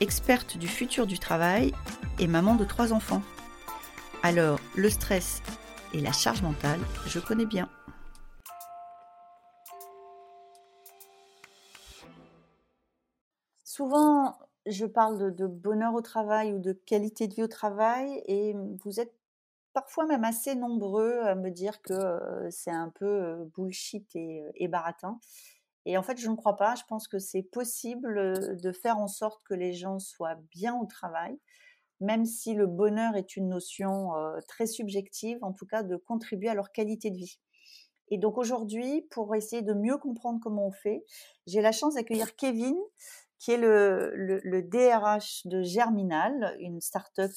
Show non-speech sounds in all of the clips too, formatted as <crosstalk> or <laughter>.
experte du futur du travail et maman de trois enfants. Alors, le stress et la charge mentale, je connais bien. Souvent, je parle de, bonheur au travail ou de qualité de vie au travail et vous êtes parfois même assez nombreux à me dire que euh, c'est un peu euh, bullshit et, euh, et baratin. Et en fait, je ne crois pas. Je pense que c'est possible de faire en sorte que les gens soient bien au travail, même si le bonheur est une notion très subjective, en tout cas de contribuer à leur qualité de vie. Et donc aujourd'hui, pour essayer de mieux comprendre comment on fait, j'ai la chance d'accueillir Kevin, qui est le, le, DRH de Germinal, une start-up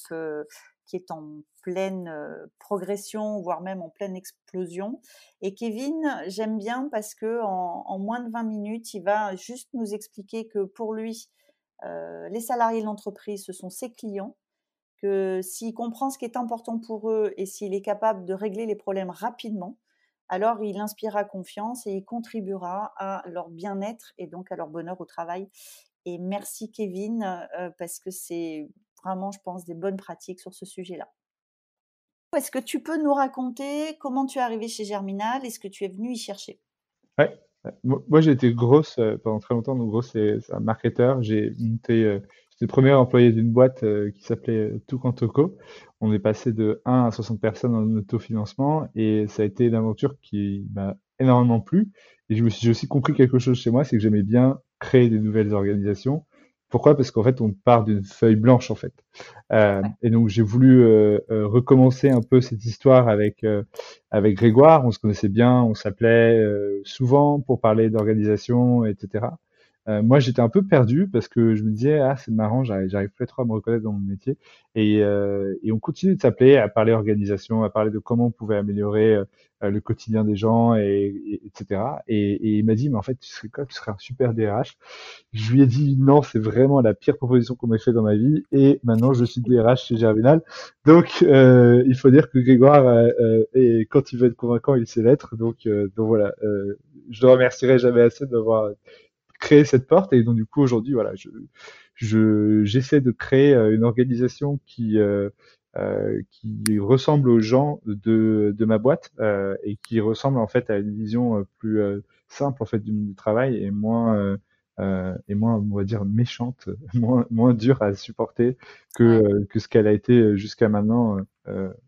qui est en pleine progression, voire même en pleine explosion. Et Kevin, j'aime bien parce que en, moins de 20 minutes, il va juste nous expliquer que pour lui, les salariés de l'entreprise, ce sont ses clients, que s'il comprend ce qui est important pour eux et s'il est capable de régler les problèmes rapidement, alors il inspirera confiance et il contribuera à leur bien-être et donc à leur bonheur au travail. Et merci Kevin, parce que c'est vraiment, je pense, des bonnes pratiques sur ce sujet-là. Est-ce que tu peux nous raconter comment tu es arrivé chez Germinal et ce que tu es venu y chercher? Ouais, moi j'ai été grosse euh, pendant très longtemps, donc gros c'est un marketeur. J'ai monté, euh, j'étais le premier employé d'une boîte euh, qui s'appelait Toco. On est passé de 1 à 60 personnes en autofinancement et ça a été une aventure qui m'a énormément plu. Et je aussi compris quelque chose chez moi, c'est que j'aimais bien créer des nouvelles organisations pourquoi? Parce qu'en fait, on part d'une feuille blanche en fait. Euh, et donc, j'ai voulu euh, euh, recommencer un peu cette histoire avec avec Grégoire. On se connaissait bien, on s'appelait souvent pour parler d'organisation, etc. Euh, moi, j'étais un peu perdu parce que je me disais, ah, c'est marrant, j'arrive plus trop à me reconnaître dans mon métier. Et, euh, et on continue de s'appeler à parler organisation, à parler de comment on pouvait améliorer euh, le quotidien des gens, et, etc. Et, et, il m'a dit, mais en fait, tu serais quoi? Tu serais un super DRH. Je lui ai dit, non, c'est vraiment la pire proposition qu'on m'ait fait dans ma vie. Et maintenant, je suis DRH chez Germinal. Donc, euh, il faut dire que Grégoire, et quand il veut être convaincant, il sait l'être. Donc, donc voilà, je ne remercierai jamais assez d'avoir créer cette porte. Et donc du coup aujourd'hui, voilà, je j'essaie de créer euh, une organisation qui euh, euh, qui ressemble aux gens de, de ma boîte euh, et qui ressemble en fait à une vision plus simple en fait du, du travail et moins euh, et moins on va dire méchante, <laughs> moins moins dure à supporter que que ce qu'elle a été jusqu'à maintenant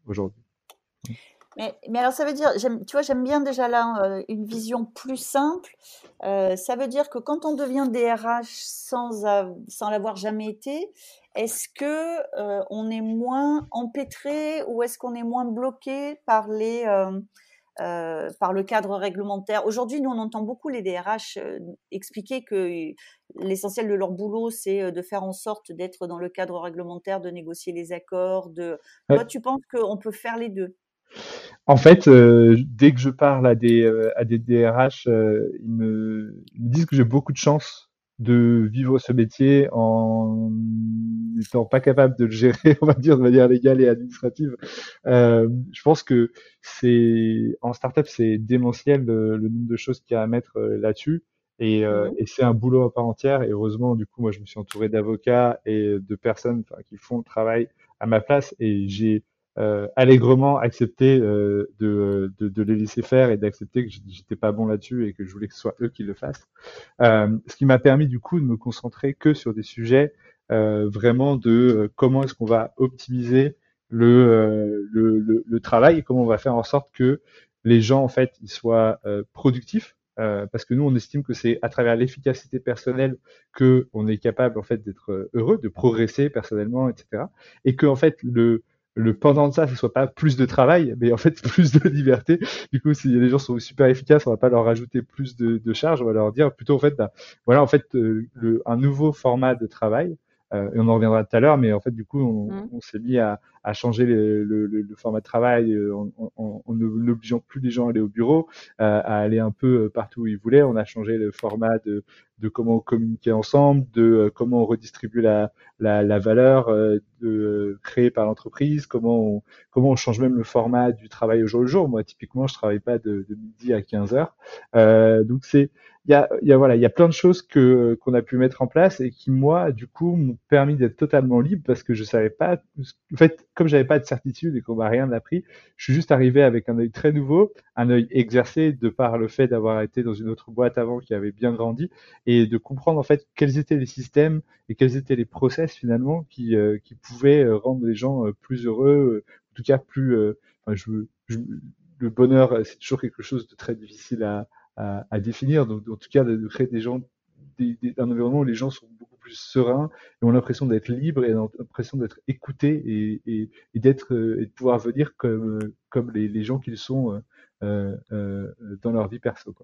aujourd'hui. Mais, mais, alors, ça veut dire, tu vois, j'aime bien déjà là euh, une vision plus simple. Euh, ça veut dire que quand on devient DRH sans, sans l'avoir jamais été, est-ce que euh, on est moins empêtré ou est-ce qu'on est moins bloqué par les euh, euh, par le cadre réglementaire? Aujourd'hui, nous, on entend beaucoup les DRH expliquer que l'essentiel de leur boulot, c'est de faire en sorte d'être dans le cadre réglementaire, de négocier les accords. De... Toi, tu penses qu'on peut faire les deux? En fait, euh, dès que je parle à des, euh, à des DRH, euh, ils, me, ils, me, disent que j'ai beaucoup de chance de vivre ce métier en n'étant pas capable de le gérer, <laughs> on va dire, de manière légale et administrative. je pense que c'est en startup, c'est démentiel le, nombre de choses qu'il y a à mettre là-dessus. Et, mmh et c'est un boulot à part entière. Et heureusement, du coup, moi, je me suis entouré d'avocats et de personnes qui font le travail à ma place. Et j'ai euh, allègrement accepter euh, de, de, les laisser faire et d'accepter que j'étais pas bon là-dessus et que je voulais que ce soit eux qui le fassent. Euh, ce qui m'a permis du coup de me concentrer que sur des sujets vraiment de comment est-ce qu'on va optimiser le, le, le, travail et comment on va faire en sorte que les gens en fait ils soient productifs parce que nous, on estime que c'est à travers l'efficacité personnelle que on est capable en fait d'être heureux, de progresser personnellement, etc. Et que en fait le le pendant de ça, ce soit pas plus de travail, mais en fait <laughs> plus de liberté. Du coup, si les gens sont super efficaces, on va pas leur rajouter plus de, de charges, on va leur dire plutôt en fait, bah, voilà en fait euh, le, un nouveau format de travail et on en reviendra tout à l'heure, mais en fait, du coup, on, Mmh. on s'est mis à, à changer le, le, le, le format de travail en, en, en n'obligeant plus les gens à aller au bureau, à aller un peu partout où ils voulaient. On a changé le format de, de comment communiquer ensemble, de comment on redistribue la, la, la valeur de, créée par l'entreprise, comment on, comment on change même le format du travail au jour le jour. Moi, typiquement, je travaille pas de, de midi à 15 heures. Euh, donc c'est il y a, y a voilà, il y a plein de choses que qu'on a pu mettre en place et qui moi, du coup, m'ont permis d'être totalement libre parce que je savais pas. En fait, comme j'avais pas de certitude et qu'on m'a rien appris, je suis juste arrivé avec un œil très nouveau, un œil exercé de par le fait d'avoir été dans une autre boîte avant qui avait bien grandi et de comprendre en fait quels étaient les systèmes et quels étaient les process finalement qui euh, qui pouvaient rendre les gens plus heureux, en tout cas plus. Enfin, je, je, le bonheur, c'est toujours quelque chose de très difficile à à, définir. Donc, en tout cas, de, créer des gens, un environnement où les gens sont beaucoup plus sereins et ont l'impression d'être libres et l'impression d'être écoutés et, et, d'être et de pouvoir venir comme comme les, les gens qu'ils sont euh, euh, dans leur vie perso.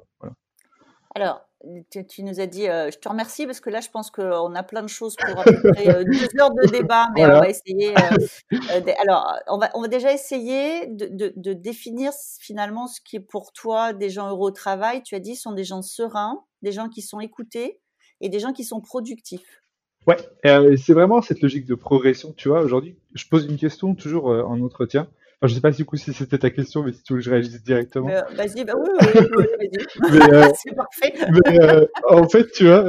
Alors, tu, tu, nous as dit, euh, je te remercie parce que là, je pense qu'on a plein de choses pour à peu près euh, deux heures de débat, mais voilà. on va essayer. Euh, de, alors, on va, on va déjà essayer de, de, de, définir finalement ce qui est pour toi des gens heureux au travail. Tu as dit, sont des gens sereins, des gens qui sont écoutés et des gens qui sont productifs. Ouais, c'est vraiment cette logique de progression. Tu vois, aujourd'hui, je pose une question toujours en entretien. Enfin, je sais pas du coup si c'était ta question, mais si tu veux que je réagisse directement. Euh, vas-y, bah oui, oui, oui vas-y. <laughs> euh, <laughs> c'est parfait. mais euh, en fait, tu vois,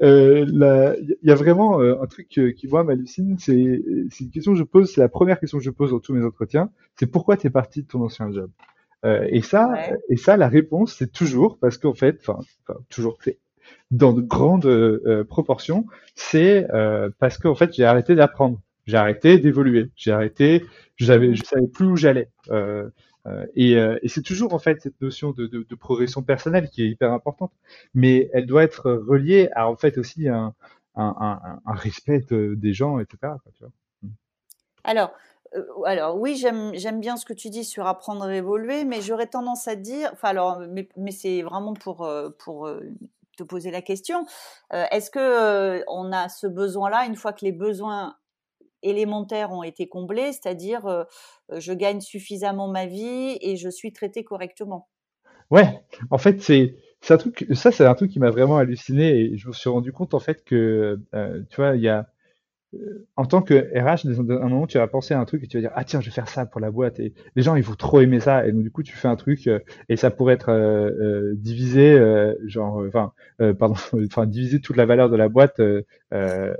il y a vraiment un truc qui moi m'hallucine. C'est une question que je pose, c'est la première question que je pose dans tous mes entretiens. C'est pourquoi tu es parti de ton ancien job? et ça, ouais. et ça, la réponse, c'est toujours parce qu'en fait, enfin, toujours, c'est dans de grandes euh, proportions, c'est euh, parce qu'en fait j'ai arrêté d'apprendre, j'ai arrêté d'évoluer, j'ai arrêté, j'avais, je savais plus où j'allais. Euh, et, et c'est toujours en fait cette notion de, de, progression personnelle qui est hyper importante, mais elle doit être reliée à en fait aussi un, un, respect de, des gens, etc. Alors, euh, alors oui, j'aime bien ce que tu dis sur apprendre et évoluer, mais j'aurais tendance à dire, enfin alors, mais, c'est vraiment pour pour te poser la question. Euh, Est-ce que euh, on a ce besoin-là une fois que les besoins élémentaires ont été comblés, c'est-à-dire je gagne suffisamment ma vie et je suis traité correctement. Ouais, en fait c'est c'est un truc ça c'est un truc qui m'a vraiment halluciné et je me suis rendu compte en fait que tu vois il y a en tant que RH, à un moment, tu vas penser à un truc et tu vas dire ah tiens, je vais faire ça pour la boîte. Et les gens ils vont trop aimer ça. Et donc du coup tu fais un truc euh, et ça pourrait être euh, euh, divisé euh, genre enfin pardon <laughs> enfin diviser toute la valeur de la boîte à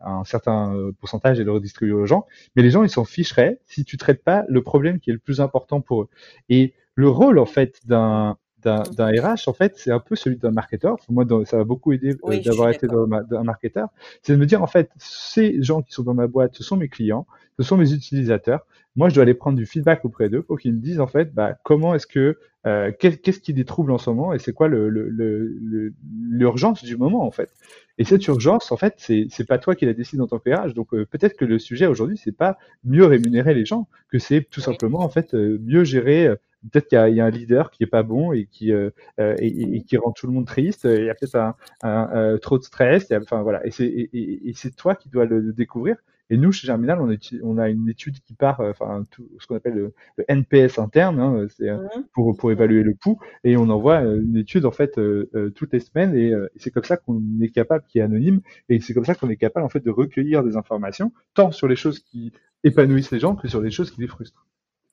un certain pourcentage et le redistribuer aux gens, mais les gens ils s'en ficheraient si tu traites pas le problème qui est le plus important pour eux. Et le rôle en fait d'un d'un RH, en fait, c'est un peu celui d'un marketeur. Moi, dans, ça m'a beaucoup aidé oui, euh, d'avoir été dans ma, un marketeur. C'est de me dire, en fait, ces gens qui sont dans ma boîte, ce sont mes clients, ce sont mes utilisateurs. Moi, je dois aller prendre du feedback auprès d'eux pour qu'ils me disent, en fait, bah, comment est-ce que, euh, qu'est-ce qui les trouble en ce moment et c'est quoi l'urgence le, le, le, du moment, en fait. Et cette urgence, en fait, c'est pas toi qui la décide en tant que RH. Donc euh, peut-être que le sujet aujourd'hui, c'est pas mieux rémunérer les gens, que c'est tout simplement en fait mieux gérer peut-être qu'il y, y, a un leader qui est pas bon et qui euh, et, et, qui rend tout le monde triste. Il y a peut-être un, un, un, trop de stress. A, enfin voilà. Et c'est et, et c'est toi qui dois le, le, découvrir. Et nous, chez Germinal, on, est, on a une étude qui part, enfin, tout, ce qu'on appelle le, le, NPS interne, hein, c'est pour, pour évaluer le coût, et on envoie une étude en fait euh, toutes les semaines, et, et c'est comme ça qu'on est capable, qui est anonyme, et c'est comme ça qu'on est capable en fait de recueillir des informations, tant sur les choses qui épanouissent les gens que sur les choses qui les frustrent.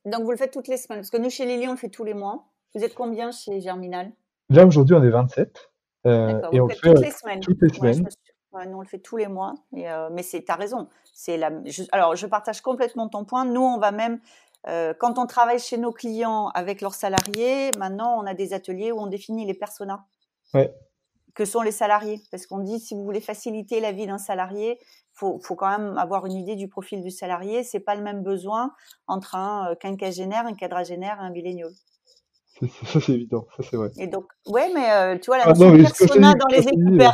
Donc vous le faites toutes les semaines, parce que nous chez Lily, on le fait tous les mois. Vous êtes combien chez Germinal? Là aujourd'hui, on est 27. Euh, et on le fait toutes les semaines. Toutes les semaines. Ouais, Ouais, nous, on le fait tous les mois. Et, euh, mais c'est, t'as raison. C'est la, je, alors, je partage complètement ton point. Nous, on va même, euh, quand on travaille chez nos clients avec leurs salariés, maintenant, on a des ateliers où on définit les personas. Ouais. Que sont les salariés. Parce qu'on dit, si vous voulez faciliter la vie d'un salarié, faut, faut quand même avoir une idée du profil du salarié. C'est pas le même besoin entre un quinquagénaire, un quadragénaire et un millénial. <laughs> Ça, c'est évident. Ça, c'est vrai. Et donc, ouais, mais euh, tu vois, la Ah notion persona dans les équipes euh,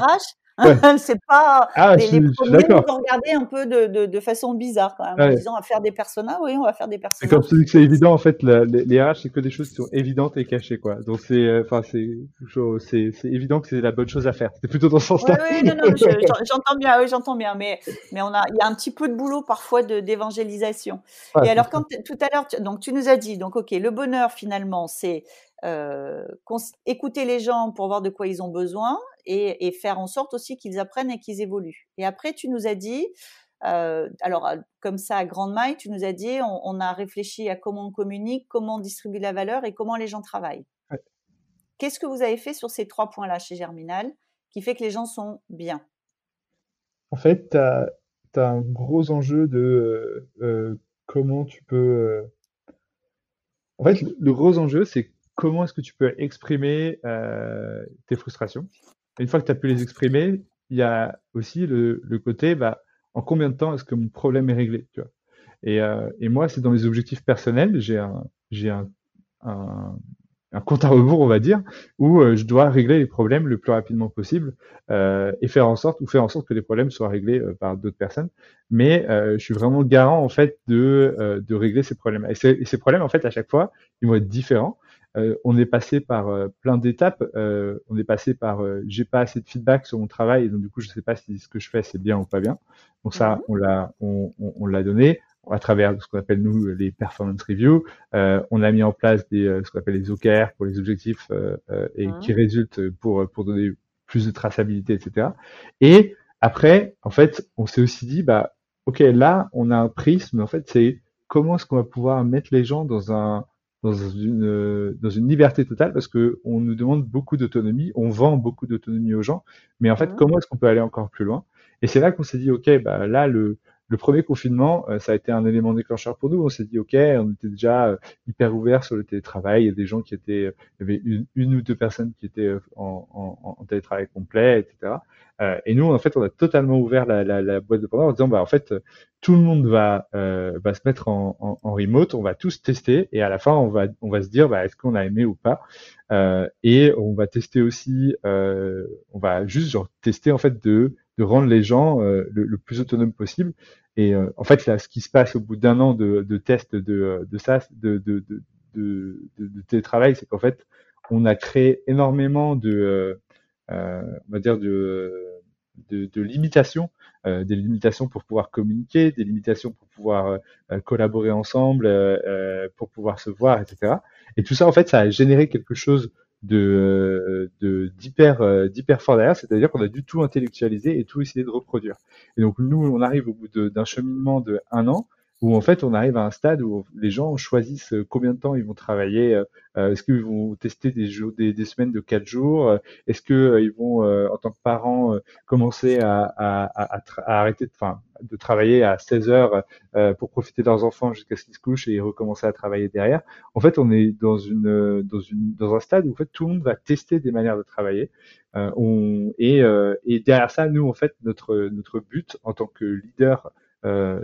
RH, <laughs> c'est pas Ah, les, je les je premiers nous ont regardé un peu de, de, de façon bizarre quand même, en Ouais. disant à faire des personas, oui, on va faire des C'est comme personas. tu dis que c'est évident, en fait, la- les, les RH, c'est que des choses qui sont évidentes et cachées, quoi. Donc c'est, euh, enfin, c'est, je- c'est, c'est évident que c'est la bonne chose à faire. C'est plutôt dans ce Oui, sens-là. oui, non, non, je- j'en- j'entends bien, oui, j'entends bien, mais, mais on a, il y a un petit peu de boulot parfois de, d'évangélisation. Ouais, Et alors, quand tout à l'heure, tu, donc tu nous as dit, donc ok, le bonheur finalement, c'est euh, écouter les gens pour voir de quoi ils ont besoin et, et faire en sorte aussi qu'ils apprennent et qu'ils évoluent. Et après, tu nous as dit, euh, alors euh, comme ça à grande maille, tu nous as dit, on, on a réfléchi à comment on communique, comment on distribue la valeur et comment les gens travaillent. Ouais. Qu'est-ce que vous avez fait sur ces trois points-là chez Germinal qui fait que les gens sont bien? En fait, tu as, un gros enjeu de euh, comment tu peux. En fait, le, le gros enjeu, c'est comment est-ce que tu peux exprimer euh, tes frustrations. Une fois que tu as pu les exprimer, il y a aussi le, le côté, bah, en combien de temps est-ce que mon problème est réglé, tu vois. Et, euh, et moi, c'est dans mes objectifs personnels, j'ai un, j'ai un, un, un compte à rebours, on va dire, où euh, je dois régler les problèmes le plus rapidement possible euh, et faire en sorte ou faire en sorte que les problèmes soient réglés euh, par d'autres personnes. Mais euh, je suis vraiment garant en fait de de régler ces problèmes. Et, et ces problèmes en fait à chaque fois ils vont être différents. Euh, on est passé par euh, plein d'étapes. Euh, on est passé par euh, j'ai pas assez de feedback sur mon travail et donc du coup je sais pas si ce que je fais c'est bien ou pas bien. Donc ça Mhm. on l'a on, on, on l'a donné à travers ce qu'on appelle nous les performance reviews. Euh, on a mis en place des euh, ce qu'on appelle les OKR pour les objectifs euh, euh, et Mhm. qui résultent pour pour donner plus de traçabilité, etc. Et après, en fait, on s'est aussi dit, bah, ok, là, on a un prisme. En fait, c'est comment est-ce qu'on va pouvoir mettre les gens dans un dans une euh, dans une liberté totale parce que on nous demande beaucoup d'autonomie, on vend beaucoup d'autonomie aux gens, mais en fait, Mhm. comment est-ce qu'on peut aller encore plus loin? Et c'est là qu'on s'est dit, ok, bah là, le le premier confinement, euh, ça a été un élément déclencheur pour nous. On s'est dit, ok, on était déjà euh, hyper ouvert sur le télétravail. Il y a des gens qui étaient, il y avait une, une ou deux personnes qui étaient euh, en, en, en télétravail complet, etc. Euh, et nous, en fait, on a totalement ouvert la, la, la boîte de Pandore en disant, bah, en fait, tout le monde va, euh, va se mettre en, en, en remote, on va tous tester, et à la fin, on va, on va se dire, bah, est-ce qu'on a aimé ou pas? Euh, et on va tester aussi, euh, on va juste genre tester en fait de, de rendre les gens euh, le, le plus autonome possible. Et euh, en fait, là, ce qui se passe au bout d'un an de, de tests de, de ça, de, de, de, de, télétravail, c'est qu'en fait, on a créé énormément de, euh, euh, on va dire de, de, de limitations, euh, des limitations pour pouvoir communiquer, des limitations pour pouvoir euh, collaborer ensemble, pour pouvoir se voir, etc. Et tout ça, en fait, ça a généré quelque chose de de d'hyper euh, d'hyper fort derrière, c'est-à-dire qu'on a dû tout intellectualiser et tout essayer de reproduire. Et donc nous, on arrive au bout d'un cheminement de un an où en fait on arrive à un stade où les gens choisissent euh, combien de temps ils vont travailler. euh, euh, Est-ce qu'ils vont tester des jours, des, des semaines de quatre jours euh, Est-ce que euh, ils vont euh, en tant que parents commencer à, à, à, à arrêter de, enfin, de travailler à 16 heures pour profiter de leurs enfants jusqu'à ce qu'ils se couchent et recommencer à travailler derrière? En fait, on est dans une dans une dans un stade où en fait tout le monde va tester des manières de travailler. On, et, et derrière ça, nous en fait notre notre but en tant que leader,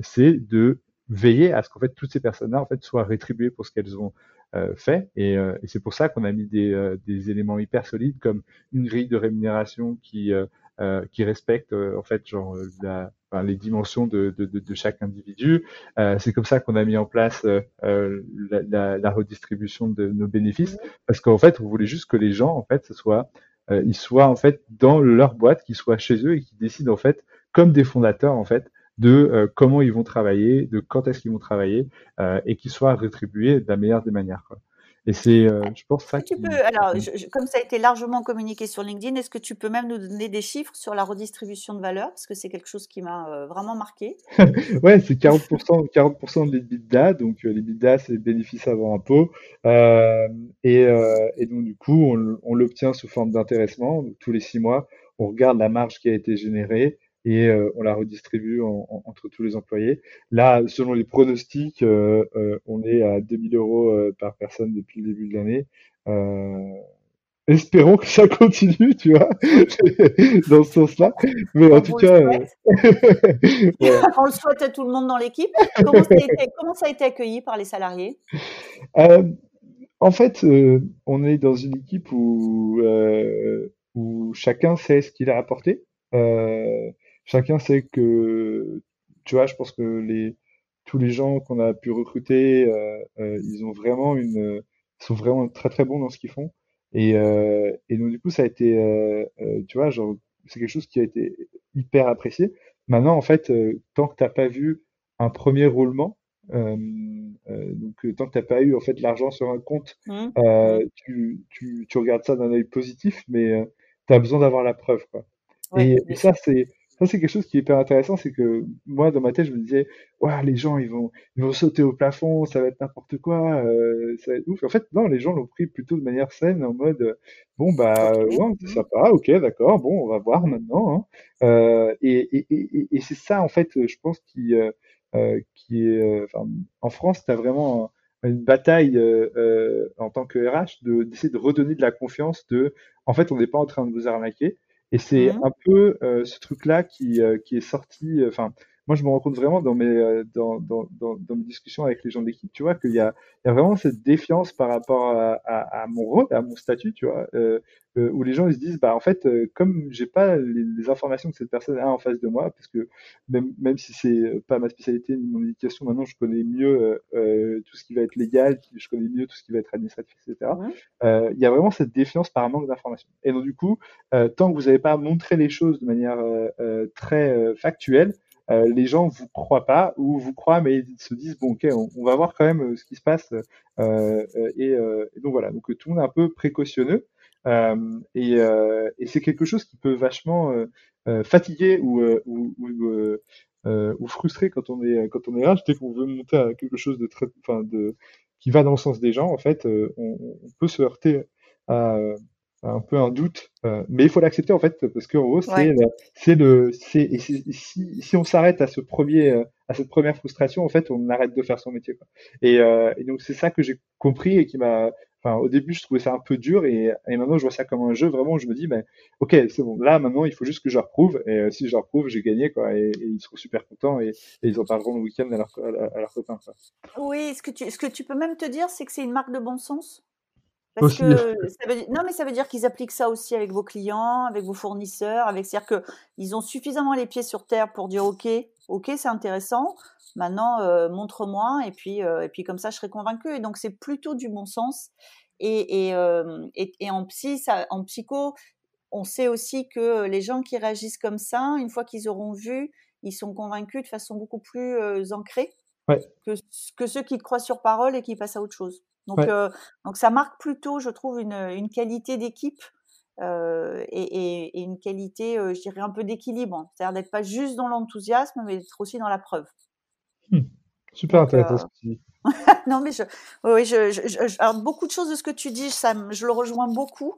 c'est de veiller à ce qu'en fait toutes ces personnes-là en fait soient rétribuées pour ce qu'elles ont euh, fait et, euh, et c'est pour ça qu'on a mis des, euh, des éléments hyper solides comme une grille de rémunération qui euh, euh, qui respecte euh, en fait genre la, enfin, les dimensions de, de, de, de chaque individu. C'est comme ça qu'on a mis en place la, la, la redistribution de nos bénéfices parce qu'en fait on voulait juste que les gens en fait ce soit ils soient en fait dans leur boîte, qu'ils soient chez eux et qu'ils décident en fait comme des fondateurs en fait de euh, comment ils vont travailler, de quand est-ce qu'ils vont travailler, euh, et qu'ils soient rétribués de la meilleure des manières. Quoi. Et c'est, euh, je pense, ça qui. peux, alors, je- je- comme ça a été largement communiqué sur LinkedIn, est-ce que tu peux même nous donner des chiffres sur la redistribution de valeur? Parce que c'est quelque chose qui m'a euh, vraiment marqué. <laughs> Ouais, c'est 40%, 40% de l'EBITDA, donc euh, l'EBITDA c'est bénéfice avant impôt, et, et donc du coup on, on l'obtient sous forme d'intéressement, tous les six mois, on regarde la marge qui a été générée et euh, on la redistribue en- en- entre tous les employés. Là, selon les pronostics, euh, euh, on est à 2000 euros euh, par personne depuis le début de l'année. Euh, espérons que ça <laughs> continue, tu vois, <laughs> dans ce sens-là. Mais en On tout cas, euh. <laughs> On le souhaite à tout le monde dans l'équipe. Comment ça a été, comment ça a été accueilli par les salariés? Euh, en fait, euh, on est dans une équipe où, euh, où chacun sait ce qu'il a apporté. Chacun sait que, tu vois, je pense que les, tous les gens qu'on a pu recruter, ils ont vraiment une, sont vraiment très très bons dans ce qu'ils font. Et, et donc du coup, ça a été, tu vois, genre, c'est quelque chose qui a été hyper apprécié. Maintenant, en fait, tant que t'as pas vu un premier roulement, euh, euh, donc euh, tant que t'as pas eu en fait l'argent sur un compte, mmh. Mmh. Tu, tu, tu, regardes ça d'un œil positif, mais tu as besoin d'avoir la preuve. Quoi. et, ça, c'est ça, c'est quelque chose qui est hyper intéressant, c'est que moi, dans ma tête, je me disais, ouais, les gens, ils vont, ils vont sauter au plafond, ça va être n'importe quoi, euh, ça va être ouf. En fait, non, les gens l'ont pris plutôt de manière saine, en mode, bon, bah, ouais, c'est mmh. sympa, ok, d'accord, bon, on va voir maintenant. Hein. Euh, et, et, et, et c'est ça, en fait, je pense, qui, euh, qui est, euh, en France, tu as vraiment une bataille euh, en tant que RH de d'essayer de redonner de la confiance de en fait on n'est pas en train de vous arnaquer et c'est mmh. un peu ce truc là qui qui est sorti enfin moi, je me rends compte vraiment dans mes, euh, dans, dans, dans, dans mes discussions avec les gens de l'équipe, tu vois, qu'il y a, il y a vraiment cette défiance par rapport à, à, à mon rôle, à mon statut, tu vois, euh, euh, où les gens ils se disent, bah en fait, euh, comme j'ai pas les, les, informations que cette personne a en face de moi, parce que même, même si c'est pas ma spécialité ni mon éducation, maintenant je connais mieux tout ce qui va être légal, je connais mieux tout ce qui va être administratif, etc. il y a vraiment cette défiance par un manque d'informations. Et donc du coup, tant que vous n'avez pas montré les choses de manière très factuelle, euh, les gens vous croient pas ou vous croient mais ils se disent bon ok on, va voir quand même euh, ce qui se passe euh, et, donc voilà. Donc tout le monde est un peu précautionneux et, c'est quelque chose qui peut vachement fatiguer ou, ou, ou, frustrer quand on est quand on est là. Dès qu'on veut monter à quelque chose de très enfin de qui va dans le sens des gens en fait on, on peut se heurter à un peu un doute, euh, mais il faut l'accepter en fait parce qu'en gros c'est c'est le c'est si, si on s'arrête à ce premier euh, à cette première frustration en fait on arrête de faire son métier quoi. Et, euh, et donc c'est ça que j'ai compris et qui m'a enfin au début je trouvais ça un peu dur et, et maintenant je vois ça comme un jeu vraiment où je me dis ben ok c'est bon là maintenant il faut juste que je leur prouve et si je leur prouve j'ai gagné quoi et, ils seront super contents et, ils en parleront le week-end à leur copains quoi. Oui ce que tu ce que tu peux même te dire c'est que c'est une marque de bon sens parce que ça veut, non, mais ça veut dire qu'ils appliquent ça aussi avec vos clients, avec vos fournisseurs, avec c'est-à-dire qu'ils ont suffisamment les pieds sur terre pour dire ok, ok, c'est intéressant. Maintenant, euh, montre-moi et puis euh, et puis comme ça, je serai convaincu. Et donc c'est plutôt du bon sens. Et et, euh, et, et, en psy, ça, en psycho, on sait aussi que les gens qui réagissent comme ça, une fois qu'ils auront vu, ils sont convaincus de façon beaucoup plus ancrée que, que ceux qui te croient sur parole et qui passent à autre chose. Donc, euh, donc ça marque plutôt, je trouve, une, une qualité d'équipe euh, et, et, et, une qualité, euh, je dirais, un peu d'équilibre. Hein. C'est-à-dire d'être pas juste dans l'enthousiasme, mais d'être aussi dans la preuve. Mmh. Super intéressant tu dis. <laughs> non, mais je, oui, je, je, alors beaucoup de choses de ce que tu dis, ça, je le rejoins beaucoup.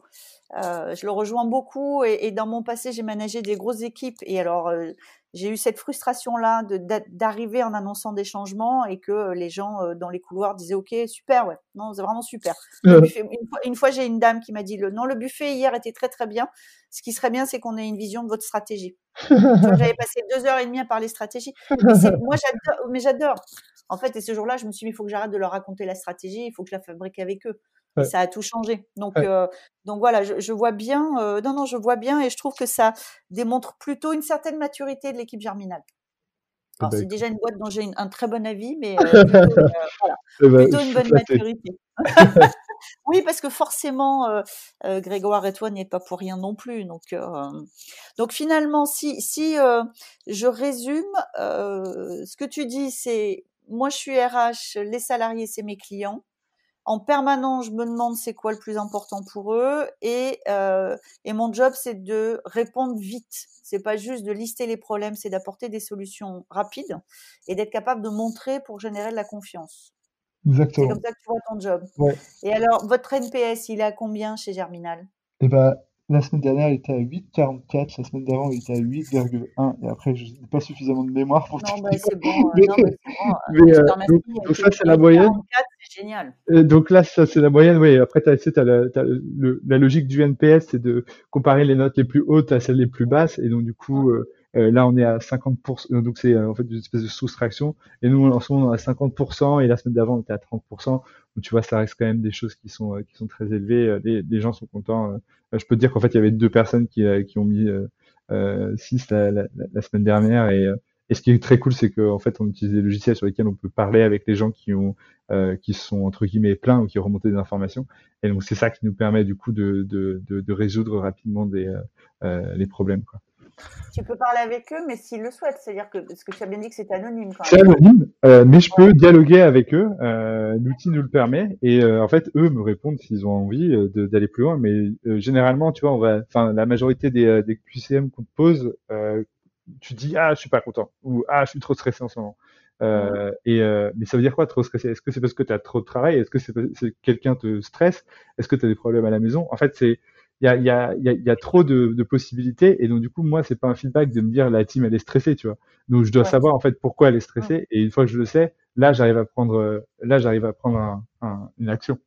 Euh, je le rejoins beaucoup et, et dans mon passé, j'ai managé des grosses équipes et alors euh, j'ai eu cette frustration-là d'arriver en annonçant des changements et que euh, les gens euh, dans les couloirs disaient OK, super, ouais, non, c'est vraiment super. une fois, j'ai une dame qui m'a dit le, non, le buffet hier était très très bien. Ce qui serait bien, c'est qu'on ait une vision de votre stratégie. J'avais passé deux heures et demie à parler stratégie. Moi, j'adore, mais j'adore. En fait, et ce jour-là, je me suis dit, il faut que j'arrête de leur raconter la stratégie, il faut que je la fabrique avec eux. Et ça a tout changé. Donc, euh, donc voilà, je, je vois bien. Euh, non, non, je vois bien, et je trouve que ça démontre plutôt une certaine maturité de l'équipe germinale. Alors, c'est déjà une boîte dont j'ai un très bon avis, mais euh, <laughs> plutôt, euh, voilà, eh plutôt une bonne maturité. <laughs> <laughs> oui, parce que forcément, Grégoire et toi n'êtes pas pour rien non plus. Donc, donc finalement, si, si je résume, ce que tu dis, c'est moi, je suis RH, les salariés, c'est mes clients en permanence, je me demande c'est quoi le plus important pour eux et, euh, et mon job c'est de répondre vite. C'est pas juste de lister les problèmes, c'est d'apporter des solutions rapides et d'être capable de montrer pour générer de la confiance. Exactement. C'est comme ça que tu vois ton job. Et alors, votre NPS, il est à combien chez Germinal? Eh ben, la semaine dernière, il était à 8,44. La semaine d'avant, il était à 8,1. Et après, je n'ai pas suffisamment de mémoire pour Non, bah, <laughs> c'est bon. Euh, mais, non, bah, bon. Euh, donc, ça, c'est la moyenne. 44, c'est génial. donc là, ça, c'est la moyenne. Oui, après, tu as, la, la logique du NPS, c'est de comparer les notes les plus hautes à celles les plus basses. Et donc, du coup, euh, euh, là, on est à 50%, donc c'est en fait une espèce de soustraction. Et nous, en ce moment, on est à 50%, et la semaine d'avant, on était à 30%. Donc, tu vois, ça reste quand même des choses qui sont qui sont très élevées. Les, les gens sont contents. Euh, je peux te dire qu'en fait, il y avait deux personnes qui, euh, qui ont mis 6 la, la, semaine dernière et et ce qui est très cool, c'est qu'en fait, on utilise des logiciels sur lesquels on peut parler avec les gens qui ont, euh, qui sont entre guillemets pleins ou qui ont des informations. Et donc, c'est ça qui nous permet du coup de, de, de, de résoudre rapidement des, euh, euh les problèmes. Quoi. Tu peux parler avec eux, mais s'ils le souhaitent. C'est-à-dire que, parce que tu as bien dit que c'était anonyme. C'est anonyme, euh, mais je peux dialoguer avec eux. Euh, L'outil nous le permet. Et euh, en fait, eux me répondent s'ils ont envie d'aller plus loin. Mais généralement, tu vois, on va, enfin, la majorité des, des QCM qu'on te pose, tu dis ah je suis pas content ou ah je suis trop stressé en ce moment. Euh, et euh, mais ça veut dire quoi trop stressé? Est-ce que c'est parce que tu as trop de travail? Est-ce que c'est quelqu'un te stresse? Est-ce que tu as des problèmes à la maison? En fait, c'est il y a, y, a, y, a, y a trop de, de, possibilités et donc du coup moi c'est pas un feedback de me dire la team elle est stressée tu vois. Donc je dois savoir en fait pourquoi elle est stressée et une fois que je le sais là j'arrive à prendre là j'arrive à prendre un, un, une action.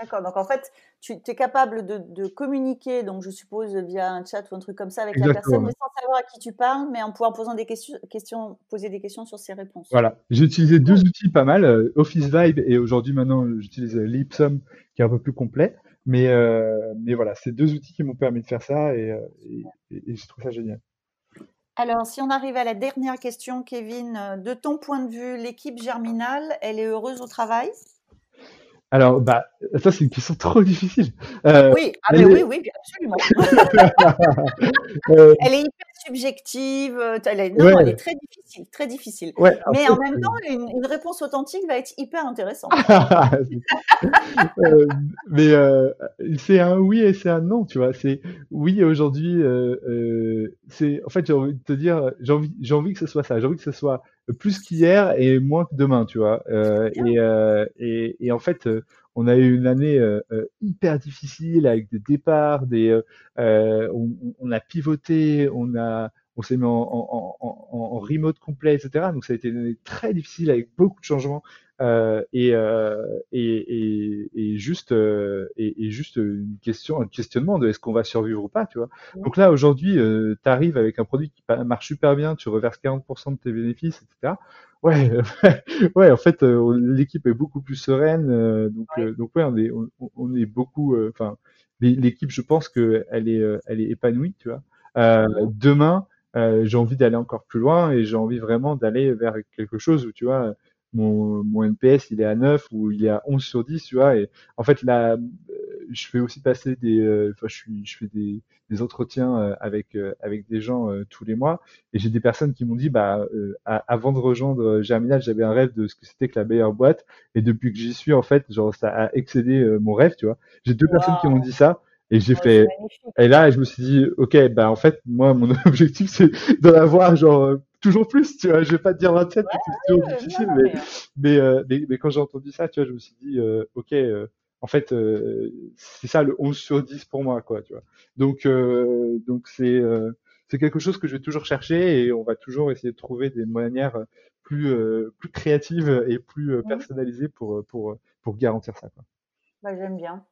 D'accord, donc en fait, tu es capable de, communiquer, donc je suppose via un chat ou un truc comme ça avec la personne, mais sans savoir à qui tu parles, mais en pouvoir poser des questions, questions, poser des questions sur ses réponses. Voilà, j'ai utilisé deux outils pas mal, euh, Office Vibe et aujourd'hui maintenant j'utilise euh, Lipsum qui est un peu plus complet, mais, euh, mais voilà, c'est deux outils qui m'ont permis de faire ça et, et, et je trouve ça génial. Alors, si on arrive à la dernière question, Kevin, de ton point de vue, l'équipe germinale, elle est heureuse au travail? Alors, bah, ça, c'est une question trop difficile. Euh, oui, ah, mais oui, oui, absolument. <laughs> Euh, elle est hyper subjective. Euh, elle est, non, elle est très difficile, très difficile. mais en même temps, une, réponse authentique va être hyper intéressante. <laughs> mais c'est un oui et c'est un non, tu vois. C'est oui aujourd'hui. c'est en fait, j'ai envie de te dire, j'ai envie, j'ai envie que ce soit ça. J'ai envie que ce soit plus qu'hier et moins que demain, tu vois. Euh, et, euh, et, et, en fait, euh, on a eu une année euh, hyper difficile avec des départs, des, on, on, a pivoté, on a, on s'est mis en, en, en, en, remote complet, etc. Donc ça a été très difficile avec beaucoup de changements. Euh, et, euh, et, et, juste euh, et, juste une question, un questionnement de est-ce qu'on va survivre ou pas, tu vois. Donc là aujourd'hui, tu arrives avec un produit qui marche super bien, tu reverses 40% de tes bénéfices, etc. Ouais, <laughs> ouais, en fait, l'équipe est beaucoup plus sereine, donc donc ouais, on est on, est beaucoup, enfin l'équipe, je pense que elle est elle est épanouie, tu vois. demain, j'ai envie d'aller encore plus loin et j'ai envie vraiment d'aller vers quelque chose où tu vois mon, mon NPS il est à 9 ou il est à 11 sur 10, tu vois. Et en fait, là, euh, je fais aussi passer des, euh, enfin, je suis, je fais des, des entretiens euh, avec avec des gens tous les mois, et j'ai des personnes qui m'ont dit, bah, avant de rejoindre Germinal, j'avais un rêve de ce que c'était que la meilleure boîte, et depuis que j'y suis, en fait, genre, ça a excédé mon rêve, tu vois. J'ai deux personnes qui m'ont dit ça. Et j'ai fait, et là, je me suis dit, ok, bah en fait, moi, mon <laughs> objectif, c'est d'en avoir genre toujours plus, tu vois. Je vais pas te dire 27 parce que c'est toujours difficile, mais, euh, mais, mais, quand j'ai entendu ça, tu vois, je me suis dit, euh, ok, euh, en fait, c'est ça le 11 sur 10 pour moi, quoi, tu vois. Donc, donc c'est c'est quelque chose que je vais toujours chercher et on va toujours essayer de trouver des manières plus plus créatives et plus mmh. personnalisées pour pour pour garantir ça, quoi. Bah, j'aime bien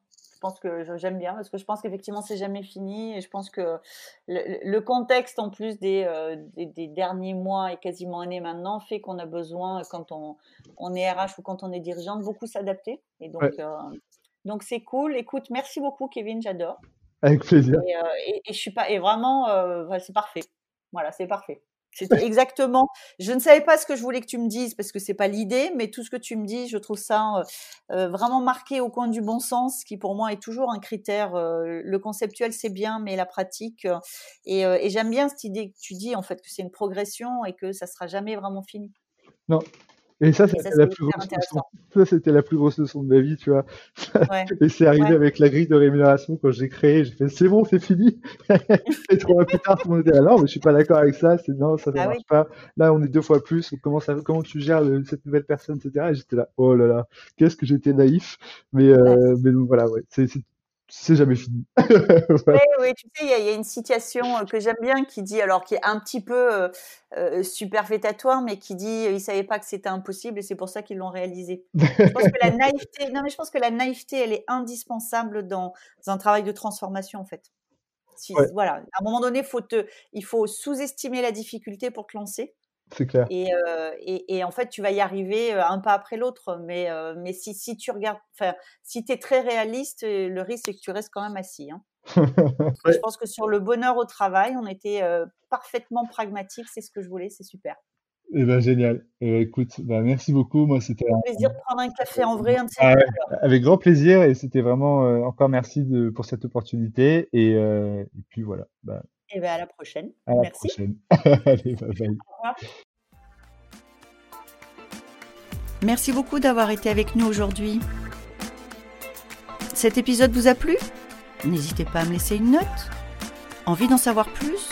pense que j'aime bien parce que je pense qu'effectivement c'est jamais fini et je pense que le, contexte en plus euh, des, des, derniers mois et quasiment années maintenant fait qu'on a besoin quand on, on, est RH ou quand on est dirigeant de beaucoup s'adapter et donc euh, donc c'est cool. Écoute, merci beaucoup Kevin, j'adore. Avec plaisir. Et, euh, et, je suis pas et vraiment c'est parfait. Voilà, c'est parfait. C'était exactement. Je ne savais pas ce que je voulais que tu me dises parce que c'est pas l'idée, mais tout ce que tu me dis, je trouve ça euh, euh, vraiment marqué au coin du bon sens, qui pour moi est toujours un critère. Euh, le conceptuel c'est bien, mais la pratique. et, et j'aime bien cette idée que tu dis en fait que c'est une progression et que ça sera jamais vraiment fini. Non, et ça, c'était la, plus grosse leçon. Ça, c'était la plus grosse leçon de ma vie, tu vois. <laughs> et c'est arrivé avec la grille de rémunération quand j'ai créé. J'ai fait, c'est bon, c'est fini. <laughs> et trois mois plus tard, tout le monde était là, non, mais je suis pas d'accord avec ça. C'est non, ça ne ah marche pas. Là, on est deux fois plus. Comment ça, comment tu gères cette nouvelle personne, etc. Et j'étais là, oh là là, qu'est-ce que j'étais naïf. Mais, euh, mais donc voilà, ouais. C'est, c'est jamais fini. <laughs> oui, oui, tu sais, il y, a une situation euh, que j'aime bien qui dit, alors qui est un petit peu euh, euh superfétatoire, mais qui dit, ils savaient pas que c'était impossible et c'est pour ça qu'ils l'ont réalisé. Je pense que la <laughs> naïveté, non, mais je pense que la naïveté, elle est indispensable dans un travail de transformation, en fait. Voilà, à un moment donné, faut te, il faut sous-estimer la difficulté pour te lancer. C'est clair. Euh, et, et, en fait, tu vas y arriver euh, un pas après l'autre. Mais, euh, mais si, si tu regardes, enfin, si tu es très réaliste, le risque, c'est que tu restes quand même assis. Hein. Je pense que sur le bonheur au travail, on était parfaitement pragmatique. C'est ce que je voulais. C'est super. Eh ben génial. Eh ben, écoute, bah, merci beaucoup. Moi, c'était un plaisir de prendre un café en vrai. Ah avec grand plaisir et c'était vraiment encore merci de, pour cette opportunité et, et puis voilà. Bah, et ben à la prochaine. À la merci. prochaine. <laughs> Allez, bye bye. Merci beaucoup d'avoir été avec nous aujourd'hui. Cet épisode vous a plu? N'hésitez pas à me laisser une note. Envie d'en savoir plus?